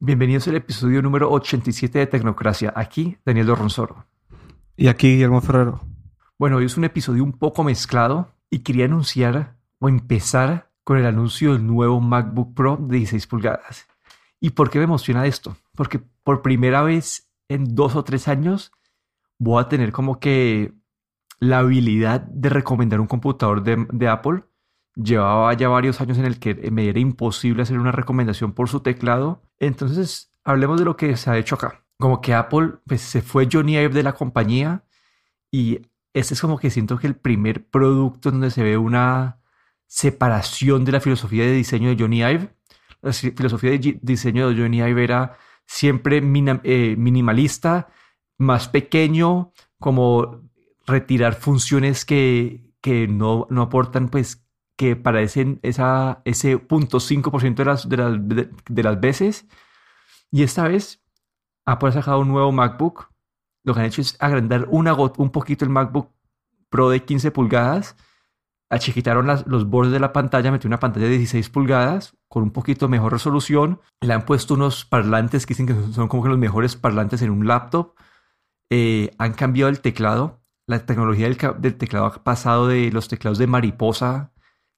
Bienvenidos al episodio número 87 de Tecnocracia. Aquí Daniel Dorronsoro. Y aquí Guillermo Ferrero. Bueno, hoy es un episodio un poco mezclado y quería anunciar o empezar con el anuncio del nuevo MacBook Pro de 16 pulgadas. ¿Y por qué me emociona esto? Porque por primera vez en dos o tres años voy a tener como que la habilidad de recomendar un computador de, Apple. Llevaba ya varios años en el que me era imposible hacer una recomendación por su teclado. Entonces, hablemos de lo que se ha hecho acá. Como que Apple pues, se fue Johnny Ive de la compañía y este es como que siento que el primer producto donde se ve una separación de la filosofía de diseño de Johnny Ive. La filosofía de diseño de Johnny Ive era siempre eh, minimalista, más pequeño, como retirar funciones que, que no, no, aportan, pues, que para ese, esa, ese punto 5% de las, de, las, de, las veces. Y esta vez Apple ha sacado un nuevo MacBook. Lo que han hecho es agrandar una, un poquito el MacBook Pro de 15 pulgadas. Achiquitaron las, los bordes de la pantalla, metió una pantalla de 16 pulgadas con un poquito mejor resolución. Le han puesto unos parlantes que dicen que son como los mejores parlantes en un laptop. Eh, han cambiado el teclado la tecnología del, teclado ha pasado de los teclados de mariposa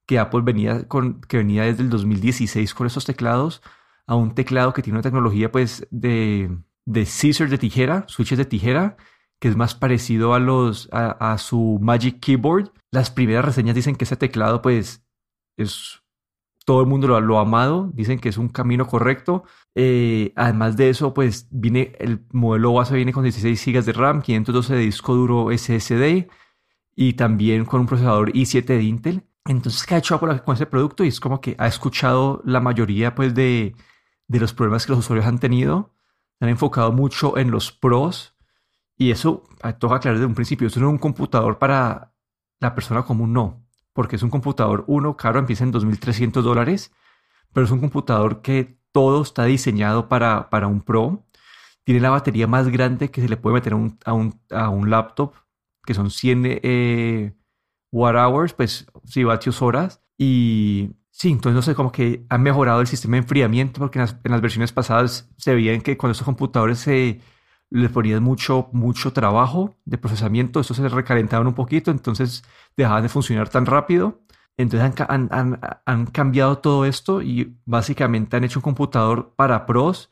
que Apple venía con, que venía desde el 2016 con esos teclados, a un teclado que tiene una tecnología pues de, de scissor de tijera, switches de tijera, que es más parecido a los a, su Magic Keyboard. Las primeras reseñas dicen que ese teclado pues es todo el mundo lo, ha amado, dicen que es un camino correcto. Eh, además de eso, pues viene el modelo base viene con 16 GB de RAM, 512 de disco duro SSD y también con un procesador i7 de Intel. Entonces, ¿qué ha hecho Apple con ese producto? Y es como que ha escuchado la mayoría pues, de, de los problemas que los usuarios han tenido. Se han enfocado mucho en los pros. Y eso, toca aclarar desde un principio, eso no es un computador para la persona común, no porque es un computador, uno, caro, empieza en 2.300 dólares, pero es un computador que todo está diseñado para, para un Pro. Tiene la batería más grande que se le puede meter a un, a un, a un laptop, que son 100 eh, watt hours, pues sí, vatios horas. Y sí, entonces no sé, como que ha mejorado el sistema de enfriamiento, porque en las, en las versiones pasadas se veían que cuando estos computadores se le ponían mucho, mucho trabajo de procesamiento, estos se recalentaban un poquito, entonces dejaban de funcionar tan rápido. Entonces han, han, han, cambiado todo esto y básicamente han hecho un computador para pros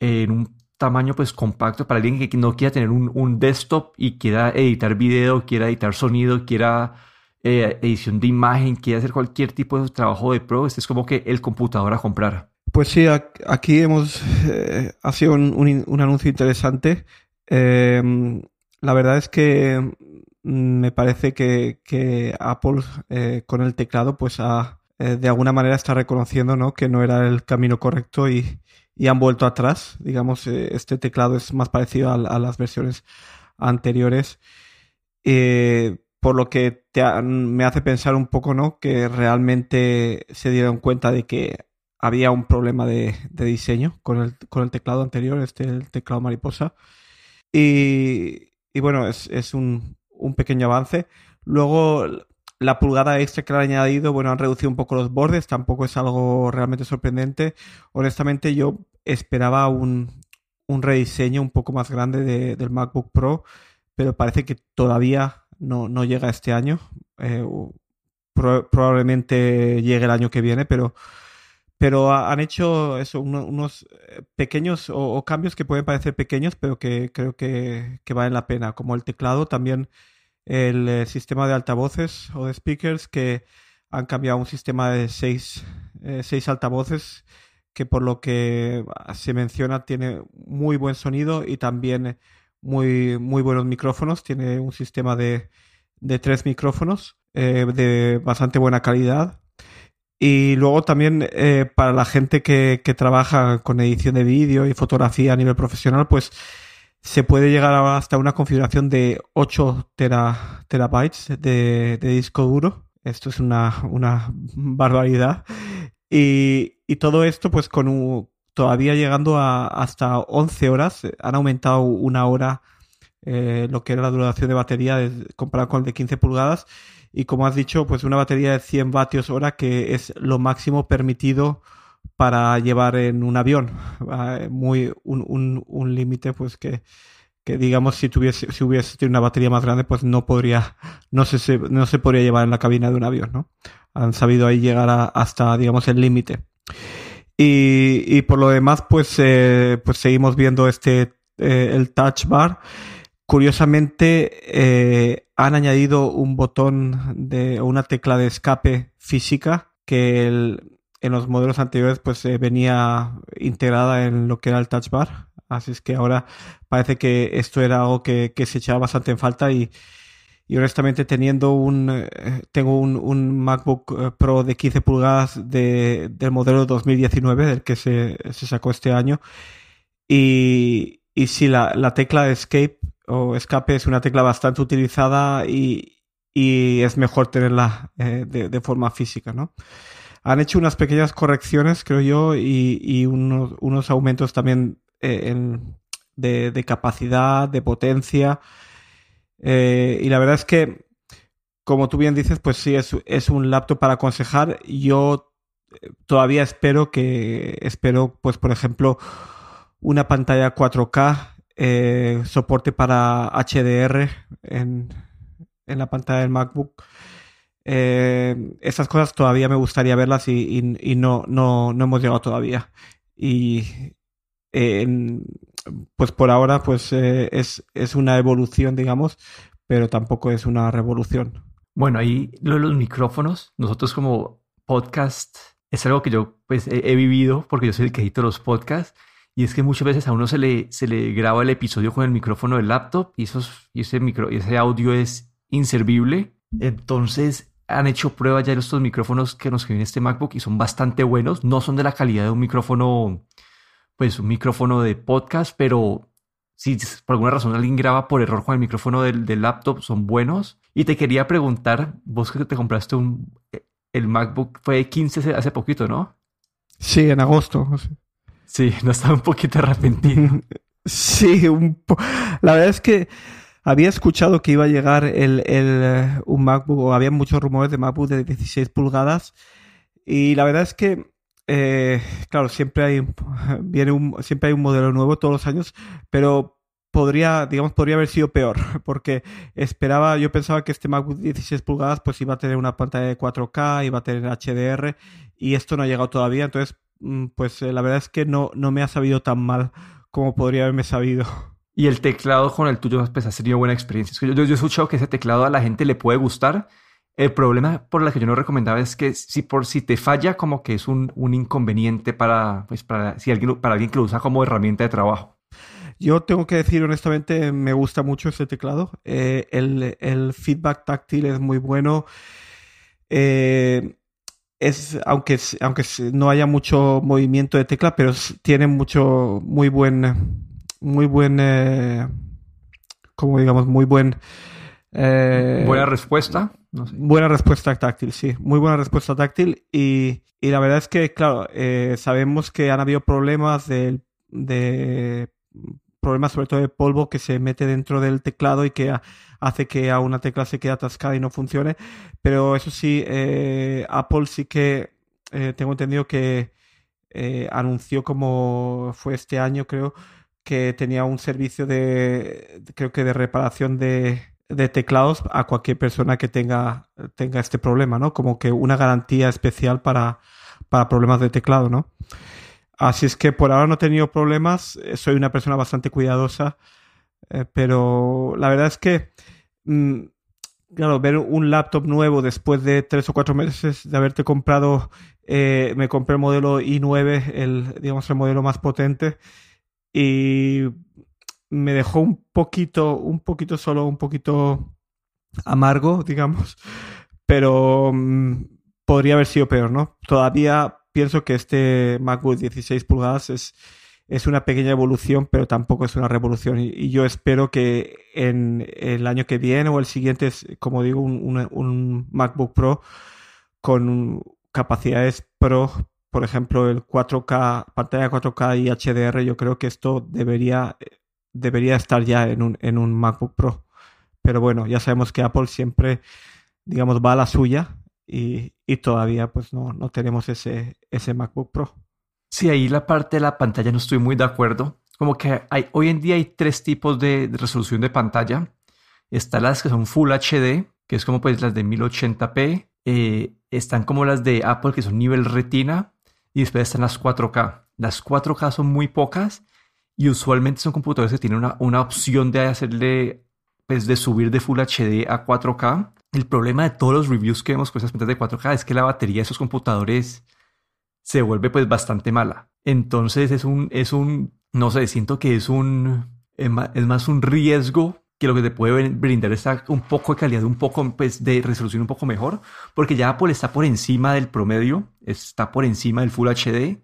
en un tamaño pues compacto para alguien que no quiera tener un, un desktop y quiera editar video, quiera editar sonido, quiera eh, edición de imagen, quiera hacer cualquier tipo de trabajo de pro. Este es como que el computador a comprar. Pues sí, aquí hemos eh, ha un, un, anuncio interesante. Em, la verdad es que mm, me parece que, que Apple eh, con el teclado pues ha, eh, de alguna manera está reconociendo ¿no? que no era el camino correcto y, y han vuelto atrás. Digamos, este teclado es más parecido a las versiones anteriores. Por lo que me hace pensar un poco, ¿no? Que realmente se dieron cuenta de que había un problema de, diseño con el, con el, teclado anterior, este el teclado mariposa. Y, bueno, es, un, pequeño avance. Luego, la pulgada extra que le han añadido, bueno, han reducido un poco los bordes, tampoco es algo realmente sorprendente. Honestamente, yo esperaba un, rediseño un poco más grande del MacBook Pro, pero parece que todavía no, llega este año. Eh, probablemente llegue el año que viene, pero pero han hecho eso, unos eh, pequeños o, cambios que pueden parecer pequeños, pero que creo que, valen la pena, como el teclado, también el eh, sistema de altavoces o de speakers que han cambiado un sistema de seis, seis altavoces que por lo que se menciona tiene muy buen sonido y también muy, muy buenos micrófonos. Tiene un sistema de, de tres micrófonos de bastante buena calidad y luego también eh, para la gente que, trabaja con edición de vídeo y fotografía a nivel profesional, pues se puede llegar hasta una configuración de 8 terabytes de, disco duro. Esto es una, barbaridad. Y, todo esto pues con todavía llegando a hasta 11 horas. Han aumentado una hora eh, lo que era la duración de batería comparado con el de 15 pulgadas y como has dicho, pues una batería de 100 vatios hora que es lo máximo permitido para llevar en un avión. Muy, un, un, límite pues que, que digamos si tuviese si hubiese una batería más grande pues no podría no se, no se podría llevar en la cabina de un avión no han sabido ahí llegar hasta digamos el límite y, por lo demás pues eh, pues seguimos viendo este eh, el touch bar curiosamente eh, han añadido un botón de una tecla de escape física que en los modelos anteriores pues eh, venía integrada en lo que era el touch bar. Así es que ahora parece que esto era algo que, se echaba bastante en falta y, honestamente teniendo un eh, tengo un, MacBook eh, Pro de 15 pulgadas de, del modelo 2019 del que se, sacó este año y, y sí la, la, tecla escape o escape es una tecla bastante utilizada y, es mejor tenerla de, de, forma física ¿no? han hecho unas pequeñas correcciones, creo yo, y, unos, aumentos también eh, de, capacidad, de potencia. Eh, y la verdad es que, como tú bien dices, pues sí, es, un laptop para aconsejar. Yo eh, todavía espero que, espero, pues por ejemplo, una pantalla 4K, soporte para HDR en, en la pantalla del MacBook eh, esas cosas todavía me gustaría verlas y, no, no, hemos llegado todavía. Y pues por ahora pues eh, es, es una evolución, digamos, pero tampoco es una revolución. Bueno, ahí lo de los micrófonos, nosotros como podcast, es algo que yo pues he, vivido porque yo soy el que edito los podcasts y es que muchas veces a uno se le, se le graba el episodio con el micrófono del laptop y, esos, y ese, micro, ese audio es inservible. Entonces han hecho pruebas ya de estos micrófonos que nos viene este MacBook y son bastante buenos. No son de la calidad de un micrófono, pues un micrófono de podcast, pero si por alguna razón alguien graba por error con el micrófono del, laptop, son buenos. Y te quería preguntar, vos que te compraste un, el MacBook fue 15 hace poquito, ¿no? Sí, en agosto. Sí, no estaba un poquito arrepentido. sí, un la verdad es que había escuchado que iba a llegar el, el, un MacBook, o había muchos rumores de MacBook de 16 pulgadas. Y la verdad es que, eh, claro, siempre hay, viene un, siempre hay un modelo nuevo todos los años, pero podría, digamos, podría haber sido peor, porque esperaba, yo pensaba que este MacBook 16 pulgadas pues iba a tener una pantalla de 4K, iba a tener HDR, y esto no ha llegado todavía, entonces, mm, pues eh, la verdad es que no, no me ha sabido tan mal como podría haberme sabido. Y el teclado con el tuyo, pues ha sido buena experiencia. Yo, yo, he escuchado que ese teclado a la gente le puede gustar. El problema por el que yo no recomendaba es que si por si te falla, como que es un, un inconveniente para, pues para, si alguien, para alguien que lo usa como herramienta de trabajo. Yo tengo que decir honestamente, me gusta mucho ese teclado. Eh, el, el, feedback táctil es muy bueno. Eh, es, aunque, aunque no haya mucho movimiento de tecla, pero tiene mucho, muy buen muy buen, eh, como digamos, muy buen... Eh, buena respuesta. Buena respuesta táctil, sí. Muy buena respuesta táctil. Y, y la verdad es que, claro, eh, sabemos que han habido problemas de, de, problemas sobre todo de polvo que se mete dentro del teclado y que hace que a una tecla se quede atascada y no funcione. Pero eso sí, Apple sí que tengo entendido que anunció como fue este año, creo, que tenía un servicio de, creo que de reparación de, teclados a cualquier persona que tenga, tenga este problema, ¿no? Como que una garantía especial para, para problemas de teclado, ¿no? Así es que por ahora no he tenido problemas, eh, soy una persona bastante cuidadosa, eh, pero la verdad es que, mm, claro, ver un laptop nuevo después de tres o cuatro meses de haberte comprado, eh, me compré el modelo i9, el, digamos, el modelo más potente, y me dejó un poquito, un poquito solo, un poquito amargo, digamos, pero mm, podría haber sido peor, ¿no? Todavía pienso que este MacBook 16 pulgadas es, es una pequeña evolución, pero tampoco es una revolución. Y, yo espero que en el año que viene o el siguiente, es, como digo, un, un MacBook Pro con capacidades Pro por ejemplo, el 4K, pantalla 4K y HDR, yo creo que esto debería, debería estar ya en un, en un MacBook Pro. Pero bueno, ya sabemos que Apple siempre, digamos, va a la suya y, todavía pues no, no tenemos ese, ese MacBook Pro. Sí, ahí la parte de la pantalla no estoy muy de acuerdo. Como que hay, hoy en día hay tres tipos de, resolución de pantalla. Están las que son Full HD, que es como pues las de 1080p. Eh, están como las de Apple, que son nivel retina. Y después están las 4K. Las 4K son muy pocas y usualmente son computadores que tienen una, una opción de hacerle, pues de subir de Full HD a 4K. El problema de todos los reviews que vemos con esas pantallas de 4K es que la batería de esos computadores se vuelve pues bastante mala. Entonces es un, es un, no sé, siento que es un, es más un riesgo que lo que te puede brindar es un poco de calidad, un poco pues, de resolución un poco mejor, porque ya Apple está por encima del promedio, está por encima del Full HD,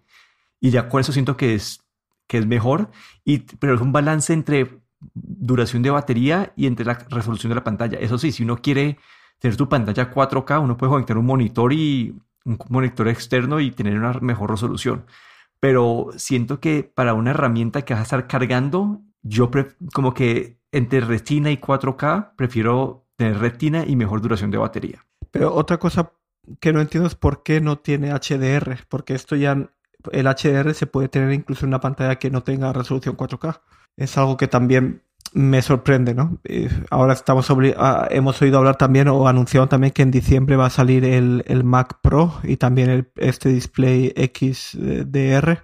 y ya con eso siento que es, que es mejor, y, pero es un balance entre duración de batería y entre la resolución de la pantalla. Eso sí, si uno quiere tener tu pantalla 4K, uno puede conectar un monitor y un monitor externo y tener una mejor resolución. Pero siento que para una herramienta que vas a estar cargando, yo como que entre retina y 4K prefiero tener retina y mejor duración de batería. Pero otra cosa que no entiendo es por qué no tiene HDR, porque esto ya el HDR se puede tener incluso en una pantalla que no tenga resolución 4K. Es algo que también me sorprende, ¿no? ahora estamos ah, hemos oído hablar también o anunciado también que en diciembre va a salir el, Mac Pro y también el, este display XDR,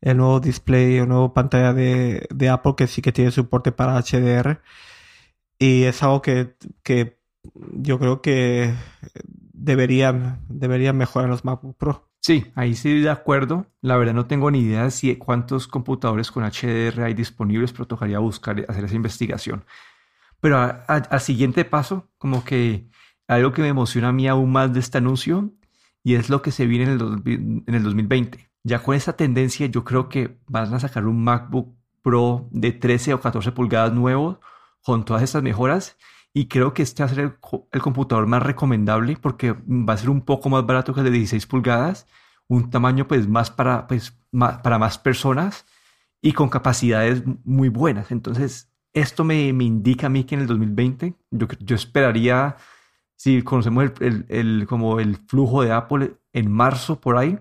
el nuevo display o nuevo pantalla de, Apple que sí que tiene soporte para HDR y es algo que, que yo creo que deberían, deberían mejorar los MacBook Pro. Sí, ahí sí de acuerdo. La verdad no tengo ni idea de si cuántos computadores con HDR hay disponibles, pero tocaría buscar hacer esa investigación. Pero al siguiente paso, como que algo que me emociona a mí aún más de este anuncio y es lo que se viene en el, en el 2020. Ya con esta tendencia yo creo que van a sacar un MacBook Pro de 13 o 14 pulgadas nuevo con todas estas mejoras y creo que este va a ser el, computador más recomendable porque va a ser un poco más barato que el de 16 pulgadas, un tamaño pues más para, pues, más, para más personas y con capacidades muy buenas. Entonces, esto me, me indica a mí que en el 2020 yo, yo esperaría, si conocemos el, el, como el flujo de Apple en marzo por ahí,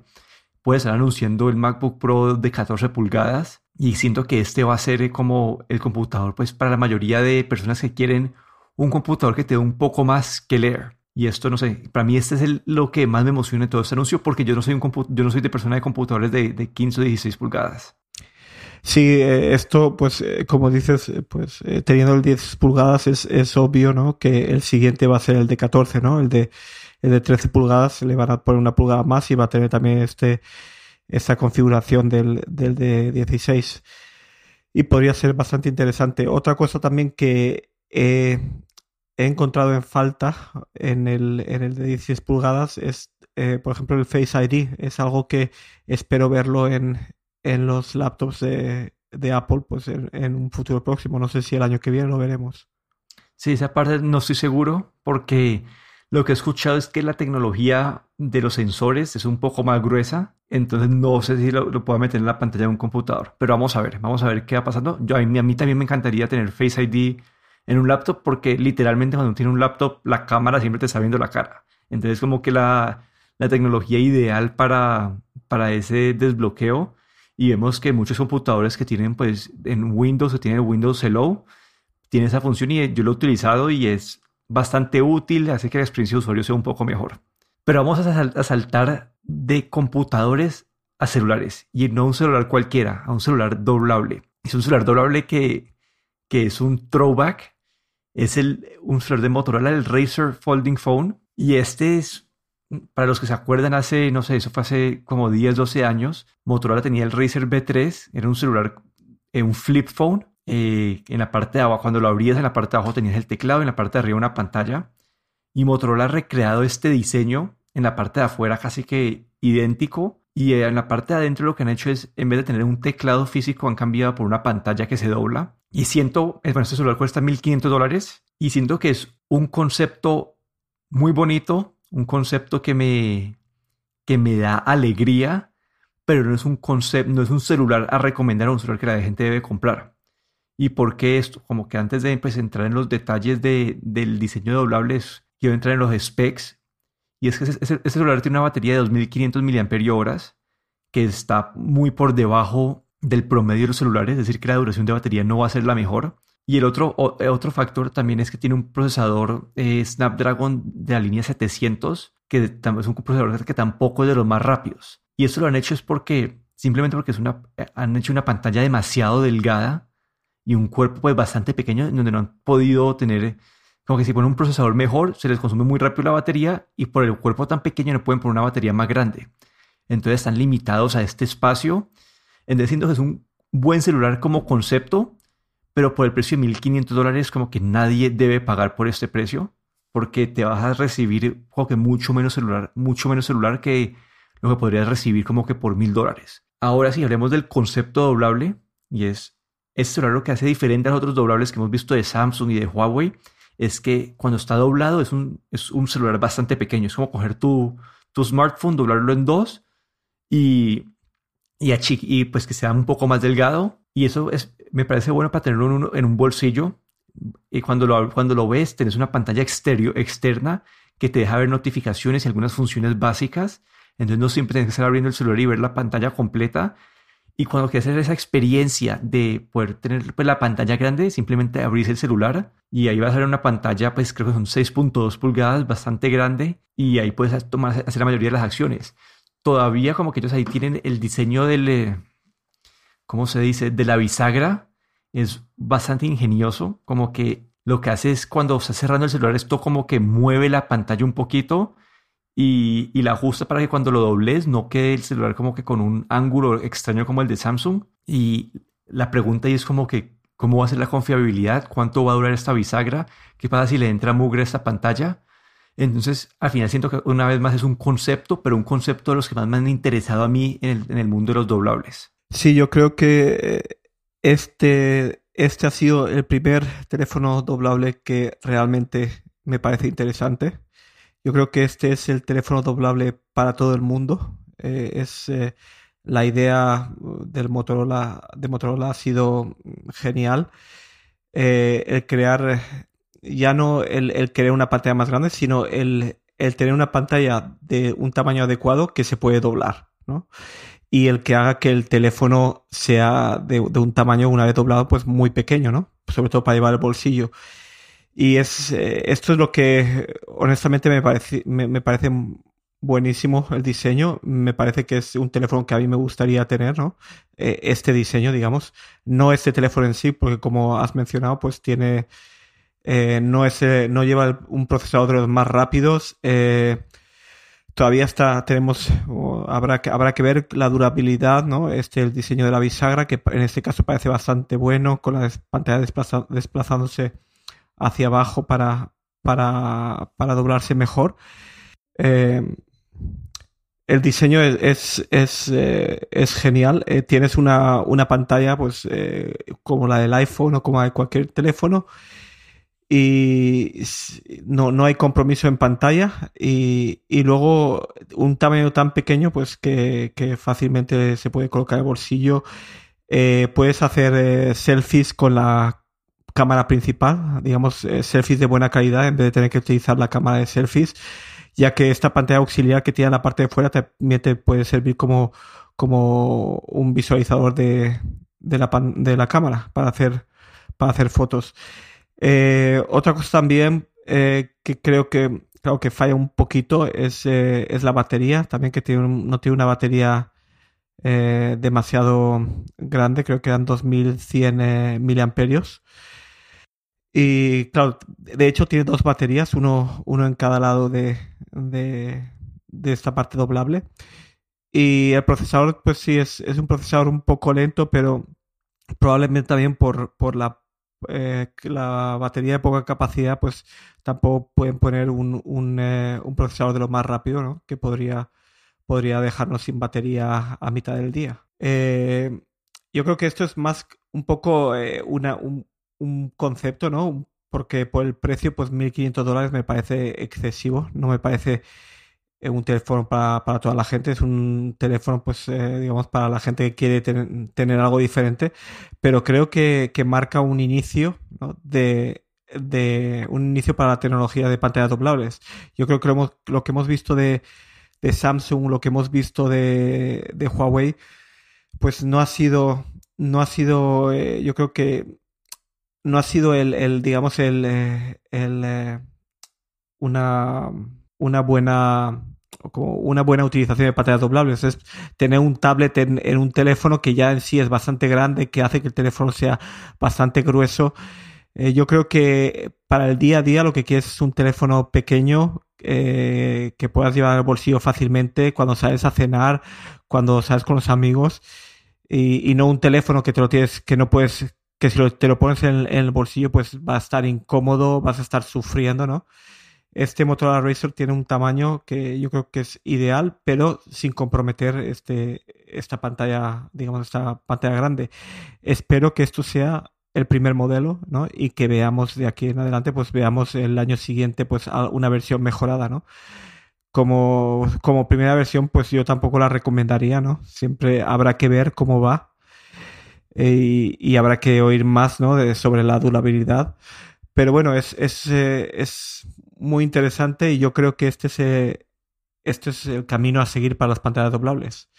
puede estar anunciando el MacBook Pro de 14 pulgadas y siento que este va a ser como el computador pues para la mayoría de personas que quieren un computador que te dé un poco más que leer. Y esto, no sé, para mí este es lo que más me emociona en todo este anuncio porque yo no soy, un yo no soy de persona de computadores de, de 15 o 16 pulgadas. Sí, eh, esto, pues, eh, como dices, eh, pues, teniendo el 10 pulgadas es, es, obvio, ¿no? Que el siguiente va a ser el de 14, ¿no? El de, el de 13 pulgadas le van a poner una pulgada más y va a tener también este, esta configuración del, del de 16. Y podría ser bastante interesante. Otra cosa también que he encontrado en falta en el, en el de 16 pulgadas es, eh, por ejemplo, el Face ID. Es algo que espero verlo en, en los laptops de, Apple pues en, un futuro próximo. No sé si el año que viene lo veremos. Sí, esa parte no estoy seguro porque lo que he escuchado es que la tecnología de los sensores es un poco más gruesa, entonces no sé si lo, lo puedo meter en la pantalla de un computador, pero vamos a ver, vamos a ver qué va pasando. Yo, a, mí, a mí también me encantaría tener Face ID en un laptop porque literalmente cuando tiene un laptop la cámara siempre te está viendo la cara. Entonces como que la, la tecnología ideal para, para ese desbloqueo y vemos que muchos computadores que tienen pues en Windows o tienen Windows Hello tiene esa función y yo lo he utilizado y es bastante útil, hace que la experiencia de usuario sea un poco mejor. Pero vamos a, saltar de computadores a celulares y no a un celular cualquiera, a un celular doblable. Es un celular doblable que, que es un throwback es el, un celular de Motorola, el Razer Folding Phone. Y este es, para los que se acuerdan, hace, no sé, eso fue hace como 10, 12 años. Motorola tenía el Razer B3, era un celular, eh, un flip phone. Eh, en la parte de abajo, cuando lo abrías, en la parte de abajo tenías el teclado, en la parte de arriba una pantalla. Y Motorola ha recreado este diseño en la parte de afuera casi que idéntico. Y en la parte de adentro lo que han hecho es, en vez de tener un teclado físico, han cambiado por una pantalla que se dobla y siento, bueno, este celular cuesta 1.500 dólares y siento que es un concepto muy bonito, un concepto que me, que me da alegría, pero no es un concepto, no es un celular a recomendar, un celular que la gente debe comprar. ¿Y por qué esto? Como que antes de pues, entrar en los detalles de, del diseño de doblables, quiero entrar en los specs. Y es que ese, celular tiene una batería de 2500 mAh, que está muy por debajo del promedio de los celulares, es decir, que la duración de batería no va a ser la mejor. Y el otro, otro factor también es que tiene un procesador eh, Snapdragon de la línea 700, que es un procesador que tampoco es de los más rápidos. Y eso lo han hecho es porque, simplemente porque es una, han hecho una pantalla demasiado delgada y un cuerpo pues, bastante pequeño donde no han podido tener, como que si ponen un procesador mejor, se les consume muy rápido la batería y por el cuerpo tan pequeño no pueden poner una batería más grande. Entonces están limitados a este espacio. En decir, que es un buen celular como concepto, pero por el precio de 1500 dólares como que nadie debe pagar por este precio porque te vas a recibir como que mucho menos celular, mucho menos celular que lo que podrías recibir como que por 1000 dólares. Ahora sí, hablemos del concepto doblable y es este celular lo que hace diferente a los otros doblables que hemos visto de Samsung y de Huawei es que cuando está doblado es un, es un celular bastante pequeño. Es como coger tu, tu smartphone, doblarlo en dos y, y, y pues que sea un poco más delgado. Y eso es, me parece bueno para tenerlo en un, bolsillo. Y cuando lo, cuando lo ves, tienes una pantalla exterior, externa que te deja ver notificaciones y algunas funciones básicas. Entonces no siempre tienes que estar abriendo el celular y ver la pantalla completa. Y cuando quieres hacer esa experiencia de poder tener pues, la pantalla grande, simplemente abrís el celular y ahí vas a ver una pantalla, pues creo que son 6.2 pulgadas, bastante grande, y ahí puedes tomar, hacer la mayoría de las acciones. Todavía como que ellos ahí tienen el diseño del, eh, ¿cómo se dice? De la bisagra es bastante ingenioso, como que lo que hace es cuando está cerrando el celular, esto como que mueve la pantalla un poquito y, la ajusta para que cuando lo dobles no quede el celular como que con un ángulo extraño como el de Samsung. Y la pregunta ahí es como que, ¿cómo va a ser la confiabilidad? ¿Cuánto va a durar esta bisagra? ¿Qué pasa si le entra mugre a esta pantalla? Entonces, al final siento que una vez más es un concepto, pero un concepto de los que más me han interesado a mí en el, mundo de los doblables. Sí, yo creo que eh, este, este ha sido el primer teléfono doblable que realmente me parece interesante. Yo creo que este es el teléfono doblable para todo el mundo. Eh, es eh, la idea del Motorola, de Motorola ha sido genial. el crear, ya no el, el, crear una pantalla más grande, sino el, el tener una pantalla de un tamaño adecuado que se puede doblar. ¿no? y el que haga que el teléfono sea de, un tamaño, una vez doblado, pues muy pequeño, ¿no? Sobre todo para llevar el bolsillo. Y es, eh, esto es lo que honestamente me parece, me, parece buenísimo el diseño. Me parece que es un teléfono que a mí me gustaría tener, ¿no? Eh, este diseño, digamos. No este teléfono en sí, porque como has mencionado, pues tiene. Eh, no, es, no lleva un procesador de los más rápidos todavía está, tenemos, habrá, que, habrá que ver la durabilidad, ¿no? Este, el diseño de la bisagra, que en este caso parece bastante bueno, con la pantalla desplazándose hacia abajo para, para, para doblarse mejor. Eh, el diseño es, es, eh, es, genial. Eh, tienes una, una, pantalla pues como la del iPhone o como la de cualquier teléfono y no, no hay compromiso en pantalla y, y, luego un tamaño tan pequeño pues que, fácilmente se puede colocar en el bolsillo. Eh, puedes hacer eh, selfies con la cámara principal, digamos eh, selfies de buena calidad en vez de tener que utilizar la cámara de selfies, ya que esta pantalla auxiliar que tiene en la parte de fuera también te puede servir como, como un visualizador de, de, la, de la cámara para hacer, para hacer fotos. Eh, otra cosa también eh, que creo que, creo que falla un poquito es, eh, es la batería. También que tiene no tiene una batería demasiado grande. Creo que eran 2100 miliamperios. Y claro, de hecho tiene dos baterías, uno, uno en cada lado de, de, esta parte doblable. Y el procesador, pues sí, es, es un procesador un poco lento, pero probablemente también por, por la eh, la batería de poca capacidad, pues tampoco pueden poner un, eh, un procesador de lo más rápido, ¿no? Que podría, podría dejarnos sin batería a mitad del día. Eh, yo creo que esto es más un poco una, un, un, concepto, ¿no? Porque por el precio, pues 1.500 dólares me parece excesivo, no me parece un teléfono para, para, toda la gente, es un teléfono, pues, eh, digamos, para la gente que quiere tener algo diferente, pero creo que, que marca un inicio de, de, un inicio para la tecnología de pantallas doblables. Yo creo que lo, hemos, lo que hemos visto de, de Samsung, lo que hemos visto de, de Huawei, pues no ha sido, no ha sido, eh, yo creo que no ha sido el, el digamos, el, eh, el una, una buena como una buena utilización de pantallas doblables. Es tener un tablet en, un teléfono que ya en sí es bastante grande, que hace que el teléfono sea bastante grueso. yo creo que para el día a día lo que quieres es un teléfono pequeño que puedas llevar al bolsillo fácilmente cuando sales a cenar, cuando sales con los amigos y, no un teléfono que te lo tienes, que no puedes, que si te lo pones en, el bolsillo, pues va a estar incómodo, vas a estar sufriendo, ¿no? Este Motorola Razr tiene un tamaño que yo creo que es ideal, pero sin comprometer este, esta pantalla, digamos, esta pantalla grande. Espero que esto sea el primer modelo, ¿no? Y que veamos de aquí en adelante, pues veamos el año siguiente, pues una versión mejorada, ¿no? como, como primera versión, pues yo tampoco la recomendaría, ¿no? Siempre habrá que ver cómo va eh, y, habrá que oír más, ¿no? De, sobre la durabilidad. Pero bueno, es, es, eh, es, muy interesante y yo creo que este es, eh, este es el camino a seguir para las pantallas doblables.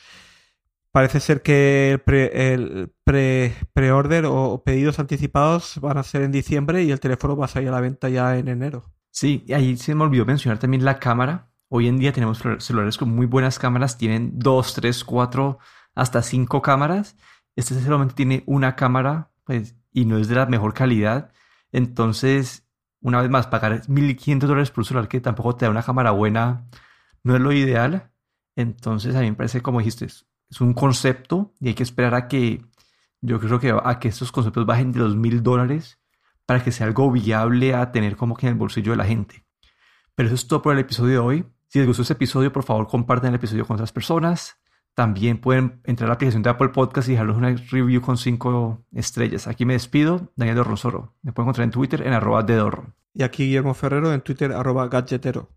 Parece ser que el pre-order pre, pre o pedidos anticipados van a ser en diciembre y el teléfono va a salir a la venta ya en enero. Sí, y ahí se me olvidó mencionar también la cámara Hoy en día tenemos celulares con muy buenas cámaras, tienen 2, 3, 4, hasta 5 cámaras. Este solamente tiene una cámara pues, y no es de la mejor calidad. Entonces, una vez más, pagar 1.500 dólares por un celular que tampoco te da una cámara buena no es lo ideal. Entonces, a mí me parece, como dijiste, es un concepto y hay que esperar a que, yo creo que a que estos conceptos bajen de los 1.000 dólares para que sea algo viable a tener como que en el bolsillo de la gente. Pero eso es todo por el episodio de hoy. Si les gustó este episodio, por favor compartan el episodio con otras personas. También pueden entrar a la aplicación de Apple Podcast y dejarles una review con cinco estrellas. Aquí me despido, Daniel Dorronsoro. Me pueden encontrar en Twitter en arroba de Y aquí Guillermo Ferrero en Twitter arroba gadgetero.